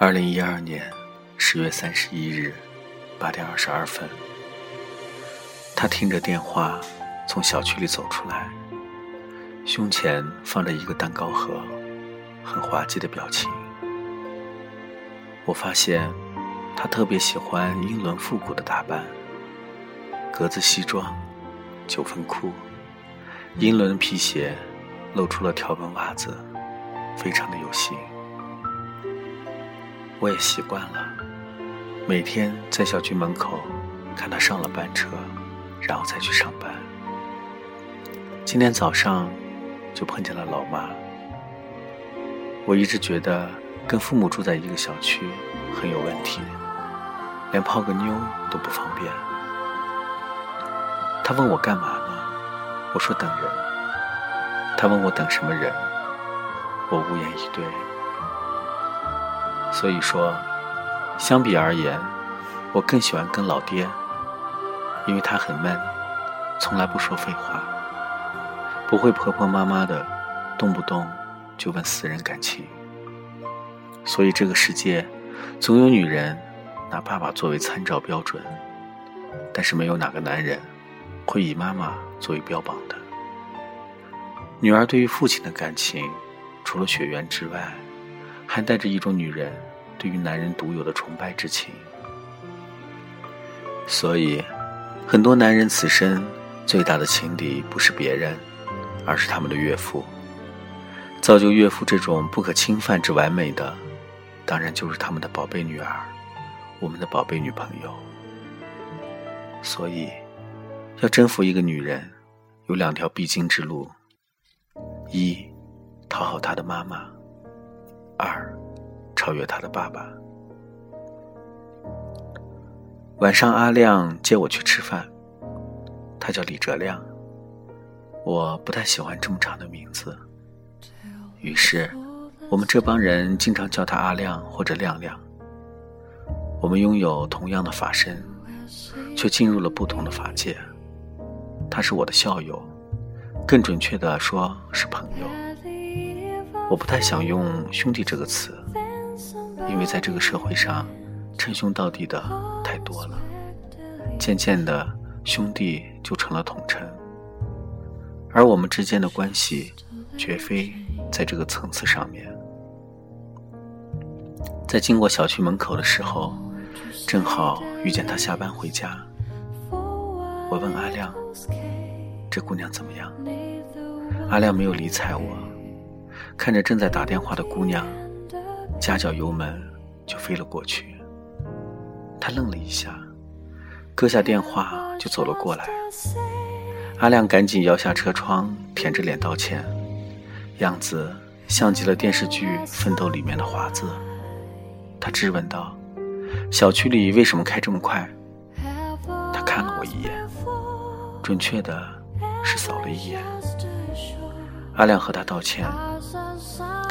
二零一二年十月三十一日八点二十二分，他听着电话从小区里走出来，胸前放着一个蛋糕盒，很滑稽的表情。我发现他特别喜欢英伦复古的打扮，格子西装、九分裤、英伦皮鞋，露出了条纹袜子，非常的有型。我也习惯了，每天在小区门口看他上了班车，然后再去上班。今天早上就碰见了老妈。我一直觉得跟父母住在一个小区很有问题，连泡个妞都不方便。他问我干嘛呢？我说等人。他问我等什么人？我无言以对。所以说，相比而言，我更喜欢跟老爹，因为他很闷，从来不说废话，不会婆婆妈妈的，动不动就问私人感情。所以这个世界，总有女人拿爸爸作为参照标准，但是没有哪个男人会以妈妈作为标榜的。女儿对于父亲的感情，除了血缘之外，还带着一种女人对于男人独有的崇拜之情，所以很多男人此生最大的情敌不是别人，而是他们的岳父。造就岳父这种不可侵犯之完美的，当然就是他们的宝贝女儿，我们的宝贝女朋友。所以，要征服一个女人，有两条必经之路：一，讨好她的妈妈。二，超越他的爸爸。晚上，阿亮接我去吃饭，他叫李哲亮，我不太喜欢这么长的名字，于是我们这帮人经常叫他阿亮或者亮亮。我们拥有同样的法身，却进入了不同的法界。他是我的校友，更准确的说是朋友。我不太想用“兄弟”这个词，因为在这个社会上，称兄道弟的太多了。渐渐的，兄弟就成了统称，而我们之间的关系，绝非在这个层次上面。在经过小区门口的时候，正好遇见他下班回家。我问阿亮：“这姑娘怎么样？”阿亮没有理睬我。看着正在打电话的姑娘，夹脚油门就飞了过去。他愣了一下，搁下电话就走了过来。阿亮赶紧摇下车窗，舔着脸道歉，样子像极了电视剧《奋斗》里面的华子。他质问道：“小区里为什么开这么快？”他看了我一眼，准确的是扫了一眼。阿亮和他道歉。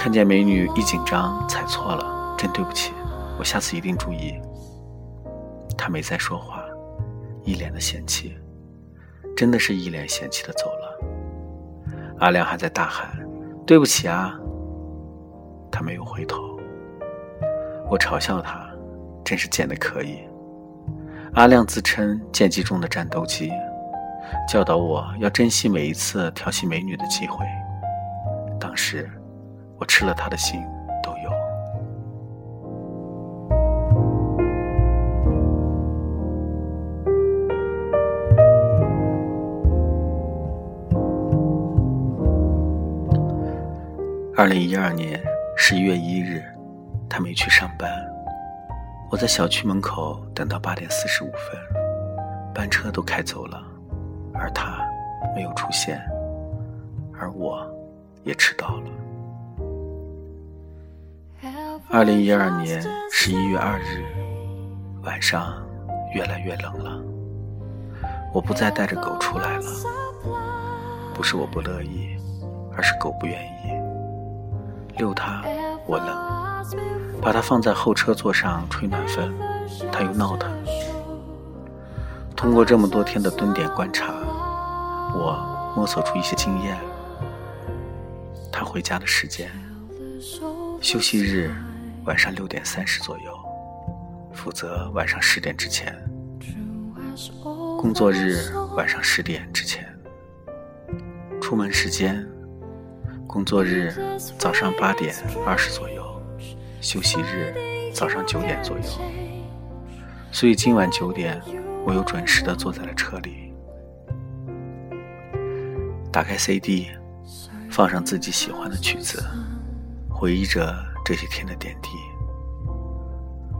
看见美女一紧张踩错了，真对不起，我下次一定注意。他没再说话，一脸的嫌弃，真的是一脸嫌弃的走了。阿亮还在大喊：“对不起啊！”他没有回头。我嘲笑他，真是贱的可以。阿亮自称剑姬中的战斗机，教导我要珍惜每一次调戏美女的机会。当时。我吃了他的心，都有。二零一二年十一月一日，他没去上班，我在小区门口等到八点四十五分，班车都开走了，而他没有出现，而我也迟到了。二零一二年十一月二日晚上，越来越冷了。我不再带着狗出来了，不是我不乐意，而是狗不愿意。遛它我冷，把它放在后车座上吹暖风，它又闹腾。通过这么多天的蹲点观察，我摸索出一些经验。它回家的时间，休息日。晚上六点三十左右，负责晚上十点之前。工作日晚上十点之前。出门时间：工作日早上八点二十左右，休息日早上九点左右。所以今晚九点，我又准时的坐在了车里，打开 CD，放上自己喜欢的曲子，回忆着这些天的点滴。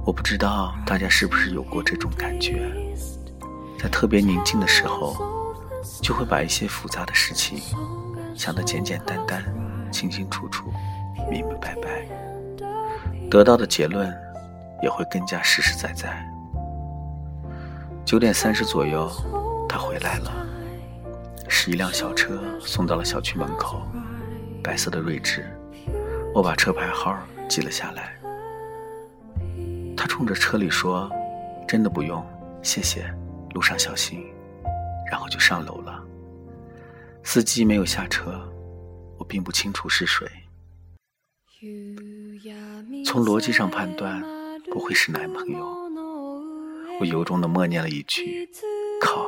我不知道大家是不是有过这种感觉，在特别宁静的时候。就会把一些复杂的事情想得简简单单、清清楚楚、明明白白，得到的结论也会更加实实在在。九点三十左右，他回来了，是一辆小车送到了小区门口，白色的锐志，我把车牌号记了下来。他冲着车里说：“真的不用，谢谢，路上小心。”然后就上楼了。司机没有下车，我并不清楚是谁。从逻辑上判断，不会是男朋友。我由衷的默念了一句：“靠。”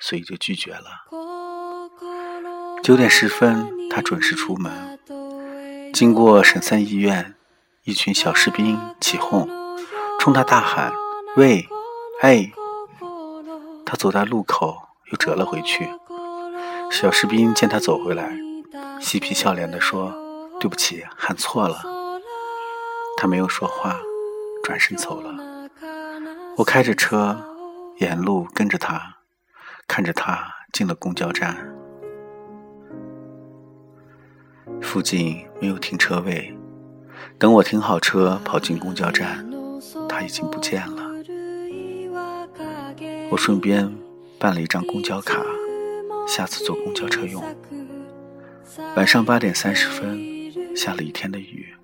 所以就拒绝了。九点十分，他准时出门。经过省三医院，一群小士兵起哄，冲他大喊：“喂，哎！”他走在路口，又折了回去。小士兵见他走回来，嬉皮笑脸地说：“对不起，喊错了。”他没有说话，转身走了。我开着车，沿路跟着他，看着他进了公交站。附近没有停车位，等我停好车跑进公交站，他已经不见了。我顺便办了一张公交卡，下次坐公交车用。晚上八点三十分，下了一天的雨，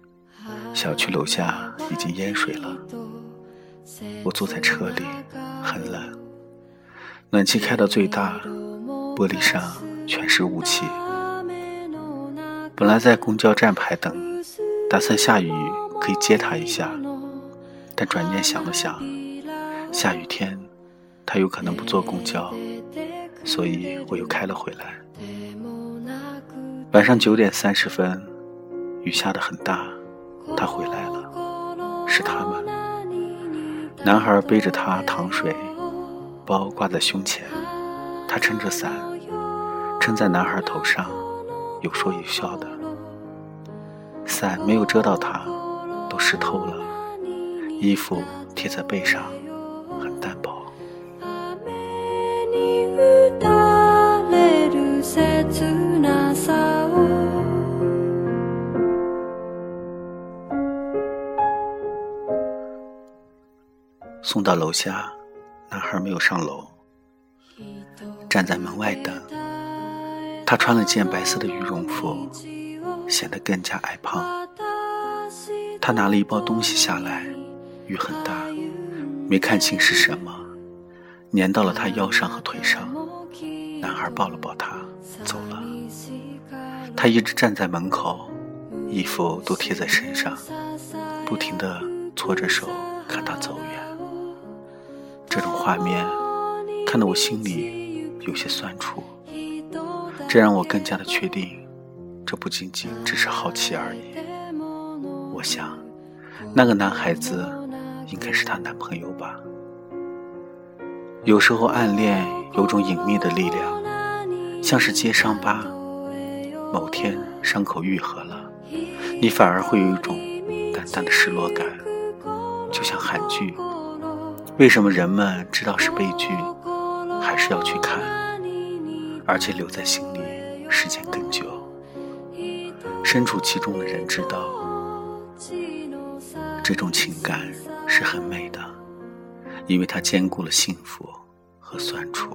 小区楼下已经淹水了。我坐在车里，很冷，暖气开到最大，玻璃上全是雾气。本来在公交站排等，打算下雨可以接他一下，但转念想了想，下雨天他有可能不坐公交，所以我又开了回来。晚上九点三十分，雨下得很大，他回来了，是他们。男孩背着他淌水，包挂在胸前，他撑着伞，撑在男孩头上。有说有笑的，伞没有遮到他，都湿透了。衣服贴在背上，很单薄。送到楼下，男孩没有上楼，站在门外等。他穿了件白色的羽绒服，显得更加矮胖。他拿了一包东西下来，雨很大，没看清是什么，粘到了他腰上和腿上。男孩抱了抱他，走了。他一直站在门口，衣服都贴在身上，不停地搓着手看他走远。这种画面看得我心里有些酸楚。这让我更加的确定，这不仅仅只是好奇而已。我想，那个男孩子应该是她男朋友吧。有时候暗恋有种隐秘的力量，像是揭伤疤，某天伤口愈合了，你反而会有一种淡淡的失落感，就像韩剧。为什么人们知道是悲剧，还是要去看？而且留在心里时间更久。身处其中的人知道，这种情感是很美的，因为它兼顾了幸福和酸楚。